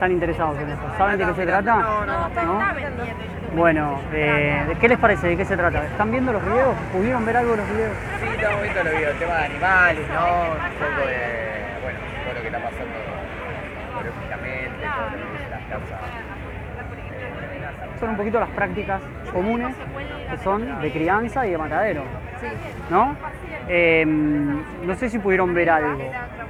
están interesados en eso. ¿Saben de qué se trata? No, no, ¿No? Bueno, eh, ¿de ¿qué les parece? ¿De qué se trata? ¿Están viendo los videos? ¿Pudieron ver algo de los videos? Sí, estamos viendo los videos, tema de animales, ¿no? Un poco de, bueno, todo lo que está pasando ecológicamente, todo lo que es las casas. Son un poquito las prácticas comunes que son de crianza y de matadero, Sí, ¿no? Eh, no sé si pudieron ver algo.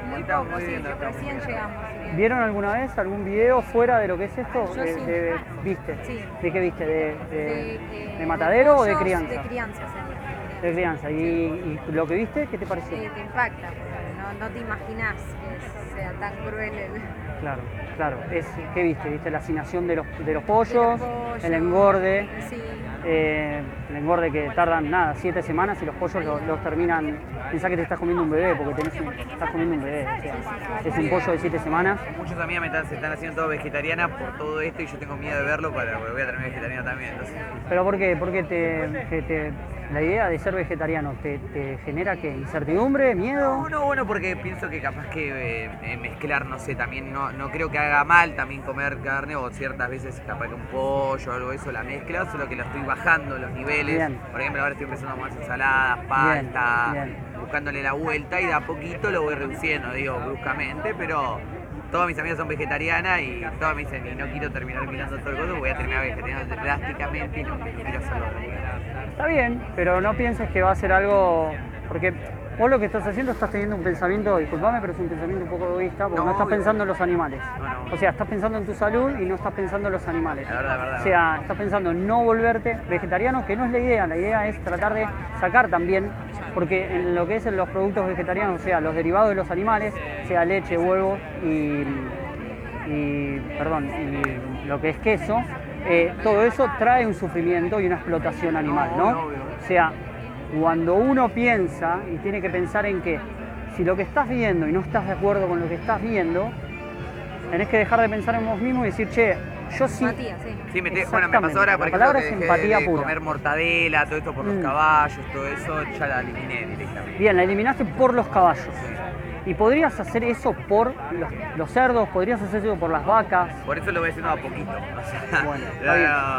muy poco, sí, recién llegamos. ¿Vieron alguna vez algún video fuera de lo que es esto? Yo De- sí. de- ¿Viste? Sí. ¿De qué viste? ¿De, de- de matadero o de pollos, crianza? De crianza, sería. De crianza. ¿Y, y lo que viste, qué te pareció? Sí, te impacta, porque no, no te imaginas que sea tan cruel el... Claro, claro. Es, ¿Qué viste? ¿Viste la hacinación de los, de los de pollos? los pollos, el engorde. Sí, eh, el engorde que tardan nada, siete semanas y los pollos los, los terminan. Pensá que te estás comiendo un bebé porque tenés un- estás comiendo un bebé. o sea, es un pollo de siete semanas. Muchos amigas me están, se están haciendo todo vegetariana por todo esto y yo tengo miedo de verlo para, porque voy a terminar vegetariana también. Entonces, ¿Pero por qué? Te, que te- la idea de ser vegetariano te, te genera qué? ¿Incertidumbre? ¿Miedo? No, no, bueno, porque pienso que capaz que eh, eh, mezclar, no sé, también no, no creo que haga mal también comer carne o ciertas veces capaz que un pollo o algo de eso la mezcla, solo que lo estoy bajando los niveles. Bien. Por ejemplo, ahora estoy empezando más ensaladas, palta, bien. buscándole la vuelta y de a poquito lo voy reduciendo, digo, bruscamente, pero todas mis amigas son vegetarianas y todas me dicen, y no quiero terminar mirando todo el coso, voy a terminar vegetariano drásticamente y no, no quiero hacerlo. Está bien, pero no pienses que va a ser algo. Porque vos lo que estás haciendo estás teniendo un pensamiento, disculpame, pero es un pensamiento un poco egoísta, porque no, No, estás obvio. pensando en los animales. No, no. O sea, estás pensando en tu salud y no estás pensando en los animales. La verdad, la verdad. O sea, estás pensando en no volverte vegetariano, que no es la idea, la idea es tratar de sacar también, porque en lo que es en los productos vegetarianos, o sea, los derivados de los animales, sea leche, huevos y, y, perdón, y lo que es queso, eh, todo eso trae un sufrimiento y una explotación animal, No. O sea, cuando uno piensa y tiene que pensar en que si lo que estás viendo y no estás de acuerdo con lo que estás viendo, tenés que dejar de pensar en vos mismo y decir, che, yo sí. Empatía, sí. Sí, me te- bueno, me Exactamente. pasó ahora, por La ejemplo, palabra que es dejé empatía de pura. comer mortadela, todo esto por Mm. los caballos, todo eso, ya la eliminé directamente. Bien, la eliminaste por los caballos. Y podrías hacer eso por los, los cerdos, podrías hacer eso por las vacas. Por eso lo voy haciendo a poquito. O sea, Bueno,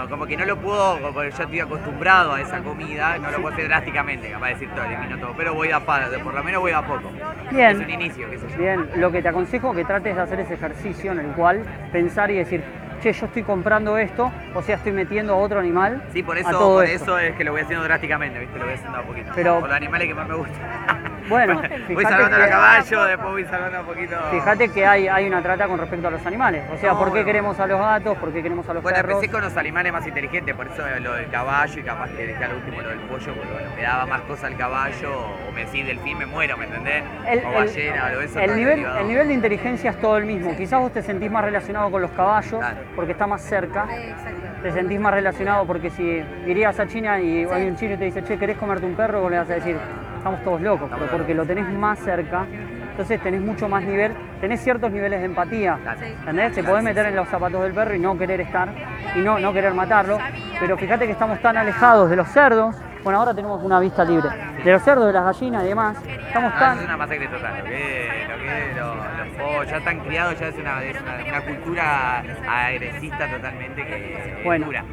como que no lo puedo, porque ya estoy acostumbrado a esa comida, no lo puedo hacer drásticamente, capaz de decir todo, elimino todo, pero voy a por lo menos voy a poco. Bien. Es un inicio, qué sé yo. Bien, lo que te aconsejo es que trates de hacer ese ejercicio en el cual pensar y decir, che, yo estoy comprando esto, o sea, estoy metiendo a otro animal. Sí, por a eso, todo por esto. eso es que lo voy haciendo drásticamente, ¿viste? Lo voy haciendo a poquito. Pero- por los animales que más me gustan. Bueno, voy fíjate salvando que- a caballo, después voy salvando un poquito. Fíjate que hay, hay una trata con respecto a los animales. O sea, No, ¿por qué bueno. queremos a los gatos? ¿Por qué queremos a los Bueno, perros? empecé con los animales más inteligentes, por eso lo del caballo y capaz que dejé al último lo del pollo, porque bueno, me daba más cosas al caballo, o me decís delfín, me muero, ¿me entendés? El, o el- ballena, o algo de eso. el nivel, derivado. el nivel de inteligencia es todo el mismo. Quizás vos te sentís más relacionado con los caballos Claro. porque está más cerca. Exacto. Te sentís más relacionado porque si irías a China y hay un chino y te dice, che, ¿querés comerte un perro? Vos le vas a decir, estamos todos locos, pero porque lo tenés más cerca, entonces tenés mucho más nivel, tenés ciertos niveles de empatía. ¿Entendés? Te podés meter en los zapatos del perro y no querer estar y no, no querer matarlo, pero fíjate que estamos tan alejados de los cerdos. Bueno, ahora tenemos una vista libre. De los cerdos, de las gallinas y demás. Estamos No, tan. es una masacre total. Lo que, lo que lo- los pollos ya están criados, ya es una, es una, una cultura agresista totalmente que es Bueno, dura.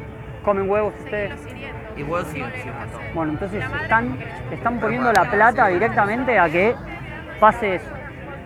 comen huevos ustedes. Huevos sí, sí. Bueno, entonces están, están poniendo la plata directamente a que pase eso.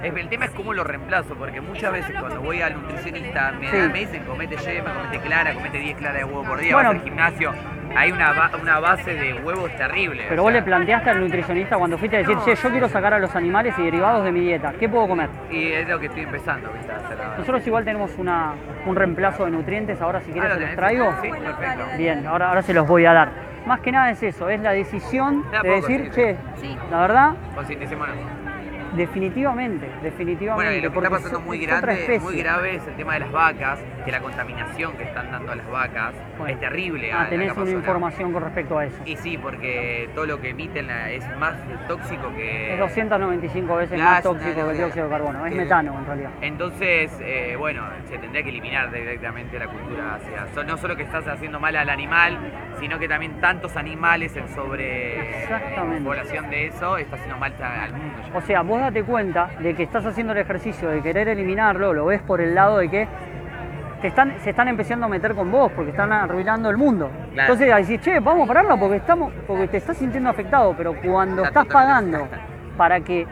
El, el tema es cómo lo reemplazo, porque muchas veces cuando voy al nutricionista me, Sí. me dicen comete yema, comete clara, comete 10 claras de huevo por día, Bueno. vas al gimnasio, hay una, ba- una base de huevos terrible. Pero o vos sea, le planteaste al nutricionista cuando fuiste a decir, che, yo quiero sacar a los animales y derivados de mi dieta, ¿qué puedo comer? Y es lo que estoy empezando, ¿viste? a hacer ahora. Nosotros igual tenemos una, un reemplazo de nutrientes, ahora si quieres Ah, se ¿lo los traigo. Sí, perfecto. Bien, ahora, ahora se los voy a dar. Más que nada es eso, es la decisión De decir, che, Sí. la verdad, Concienticémonos. Definitivamente, definitivamente. Bueno, y lo que está pasando es- muy grande, muy grave es el tema de las vacas, que la contaminación que están dando a las vacas Bueno. es terrible. Ah, tenés una información con respecto a eso. Y sí, porque todo lo que emiten es más tóxico que... Es 295 veces más tóxico que el dióxido de carbono, es metano en realidad. Entonces, eh, bueno, se tendría que eliminar directamente la cultura hacia... No solo que estás haciendo mal al animal, sino que también tantos animales en sobre población de eso está haciendo mal al mundo. O sea, vos date cuenta de que estás haciendo el ejercicio de querer eliminarlo, lo ves por el lado de que te están, se están empezando a meter con vos porque están arruinando el mundo. Claro. Entonces ahí decís, che, vamos a pararlo porque estamos, porque te estás sintiendo afectado, pero cuando Está estás pagando para que,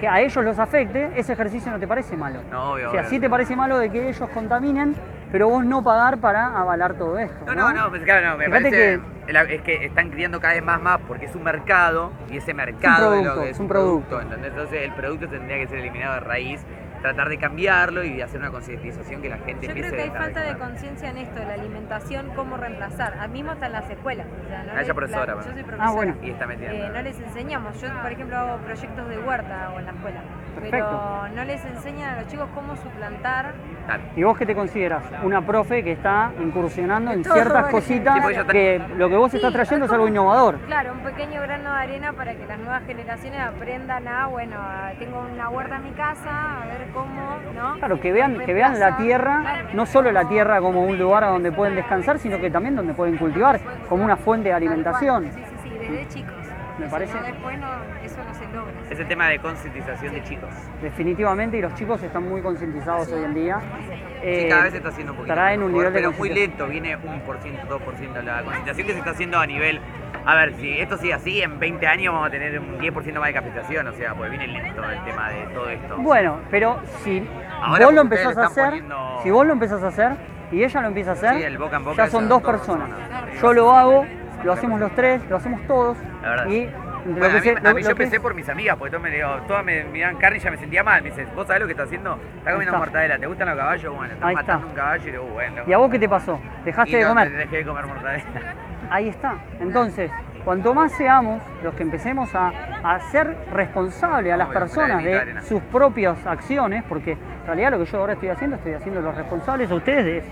que a ellos los afecte, ese ejercicio no te parece malo. No, obvio, o sea, obvio. sí te parece malo de que ellos contaminen, pero vos no pagar para avalar todo esto. No, no, no, pues claro, no, me Fíjate parece la- es que están criando cada vez más más porque es un mercado y ese mercado de producto, lo que es un producto. ¿entendés? Entonces el producto tendría que ser eliminado de raíz, tratar de cambiarlo y hacer una concientización que la gente Yo empiece creo que hay a falta de conciencia en esto, de la alimentación, cómo reemplazar. A mí mismo está en las escuelas. O sea, no Ah, les- profesora, la- bueno. yo soy Ah, profesora. bueno. Y está metida. Eh, no les enseñamos. Yo, por ejemplo, hago proyectos de huerta o en la escuela. Perfecto. Pero no les enseñan a los chicos cómo suplantar. Claro. ¿Y vos qué te consideras? Una profe que está incursionando en Todo, ciertas cositas que lo que vos Sí, estás trayendo es algo como- innovador. Claro, un pequeño grano de arena para que las nuevas generaciones aprendan a, bueno, a- tengo una huerta en mi casa, a ver cómo, ¿no? Claro, que vean, que vean la tierra, no solo la tierra como un lugar donde pueden descansar, sino que también donde pueden cultivar, como una fuente de alimentación. Sí, sí, sí, desde chicos. Me parece- no, después no, eso no se logra. Es el tema de concientización de chicos. Definitivamente, y los chicos están muy concientizados hoy en día. Sí, Eh, cada vez se está haciendo un poquito traen un mejor, nivel de pero muy lento, viene un por ciento, dos por ciento. La concientización que se está haciendo a nivel... A ver, si esto sigue así, en 20 años vamos a tener un 10% más de capacitación, o sea, pues viene lento el tema de todo esto. Bueno, pero si Ahora vos lo empezás a hacer, poniendo- si vos lo empezás a hacer y ella lo empieza a hacer, Sí, el boca en boca ya son dos personas. personas. Yo lo hago, lo hacemos los tres, lo hacemos todos La verdad. y Bueno, que a mí, a yo es- por mis amigas, porque todas me, digo, todas me miraban carne y ya me sentía mal. Me dices, ¿vos sabés lo que está haciendo? Está comiendo está. mortadela. ¿Te gustan los caballos? Bueno, estás Ahí matando está. un caballo y digo, bueno. ¿Y a vos qué te pasó? ¿Dejaste Y de no, comer? Dejé de comer mortadela. Ahí está. Entonces, cuanto más seamos los que empecemos a, a ser responsables a las Obvio, personas de sus propias acciones, porque en realidad lo que yo ahora estoy haciendo, estoy haciendo los responsables a ustedes de eso.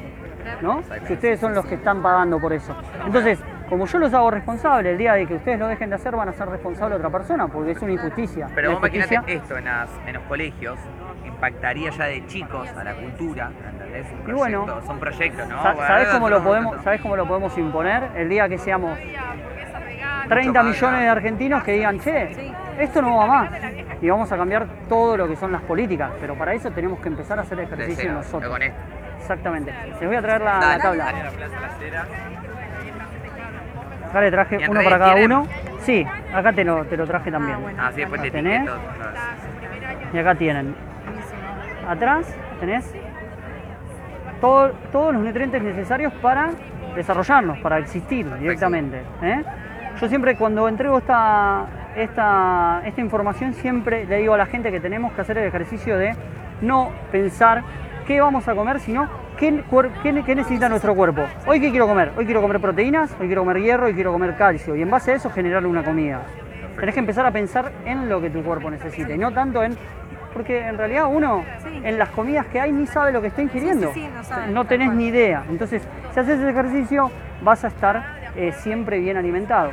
¿No? Si ustedes son los que están pagando por eso. Entonces, como yo los hago responsables, el día de que ustedes lo dejen de hacer van a ser responsables otra persona, porque es una injusticia. Pero La vos imagínate injusticia- esto en, las- en los colegios, impactaría ya de chicos a la cultura, ¿entendés? Un Y bueno, son proyectos, ¿no? Sa- Bueno, ¿Sabés cómo, lo podemos. ¿Sabés cómo lo podemos imponer? El día que seamos 30 más, millones de argentinos que digan, che, esto no va más. Y vamos a cambiar todo lo que son las políticas. Pero para eso tenemos que empezar a hacer ejercicio nosotros. Exactamente. Les voy a traer la, tabla. dale, la Plaza La Cera. Acá le traje ¿Y en uno para cada tienen? uno. Sí, acá te lo, te lo traje también. bueno. Ah, sí, después te ¿Tenés? Y acá tienen. Atrás tenés todo- todos los nutrientes necesarios para desarrollarnos, para existir directamente. ¿eh? Yo siempre cuando entrego esta, esta, esta información, siempre le digo a la gente que tenemos que hacer el ejercicio de no pensar qué vamos a comer, sino qué, cuer- qué- qué necesita nuestro cuerpo. Hoy qué quiero comer, hoy quiero comer proteínas, hoy quiero comer hierro, hoy quiero comer calcio. Y en base a eso generarle una comida. Tenés que empezar a pensar en lo que tu cuerpo necesita y no tanto en... Porque en realidad uno Sí. en las comidas que hay ni sabe lo que está ingiriendo. sí, sí, no sabe, no tenés ni idea. Entonces, si haces ese ejercicio, vas a estar eh, siempre bien alimentado.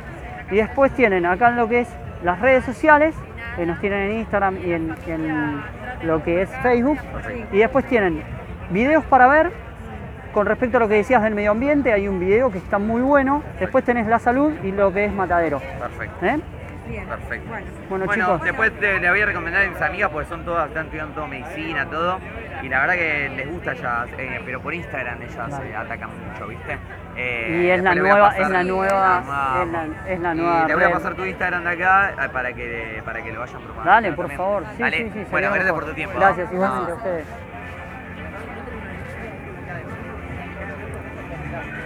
Y después tienen acá lo que es las redes sociales, que nos tienen en Instagram y en, en lo que es Facebook. Y después tienen videos para ver con respecto a lo que decías del medio ambiente. Hay un video que está muy bueno. Después tenés la salud y lo que es matadero. Perfecto. ¿eh? Bien. Perfecto. Bueno. Bueno, Bueno, chicos, después te- le voy a recomendar a mis amigas porque son todas, están estudiando todo medicina, todo. Y la verdad que les gusta ya, eh, pero por Instagram ellas Claro. se atacan mucho, ¿viste? Eh, y es la nueva, pasar- es la nueva, es la, es la Y nueva le voy a pasar tu Instagram de acá eh, para que, para que lo vayan proponiendo. Dale, por también. favor. Sí, Dale. sí, sí. Bueno, gracias por tu tiempo. Gracias, ¿no? igualmente a ustedes.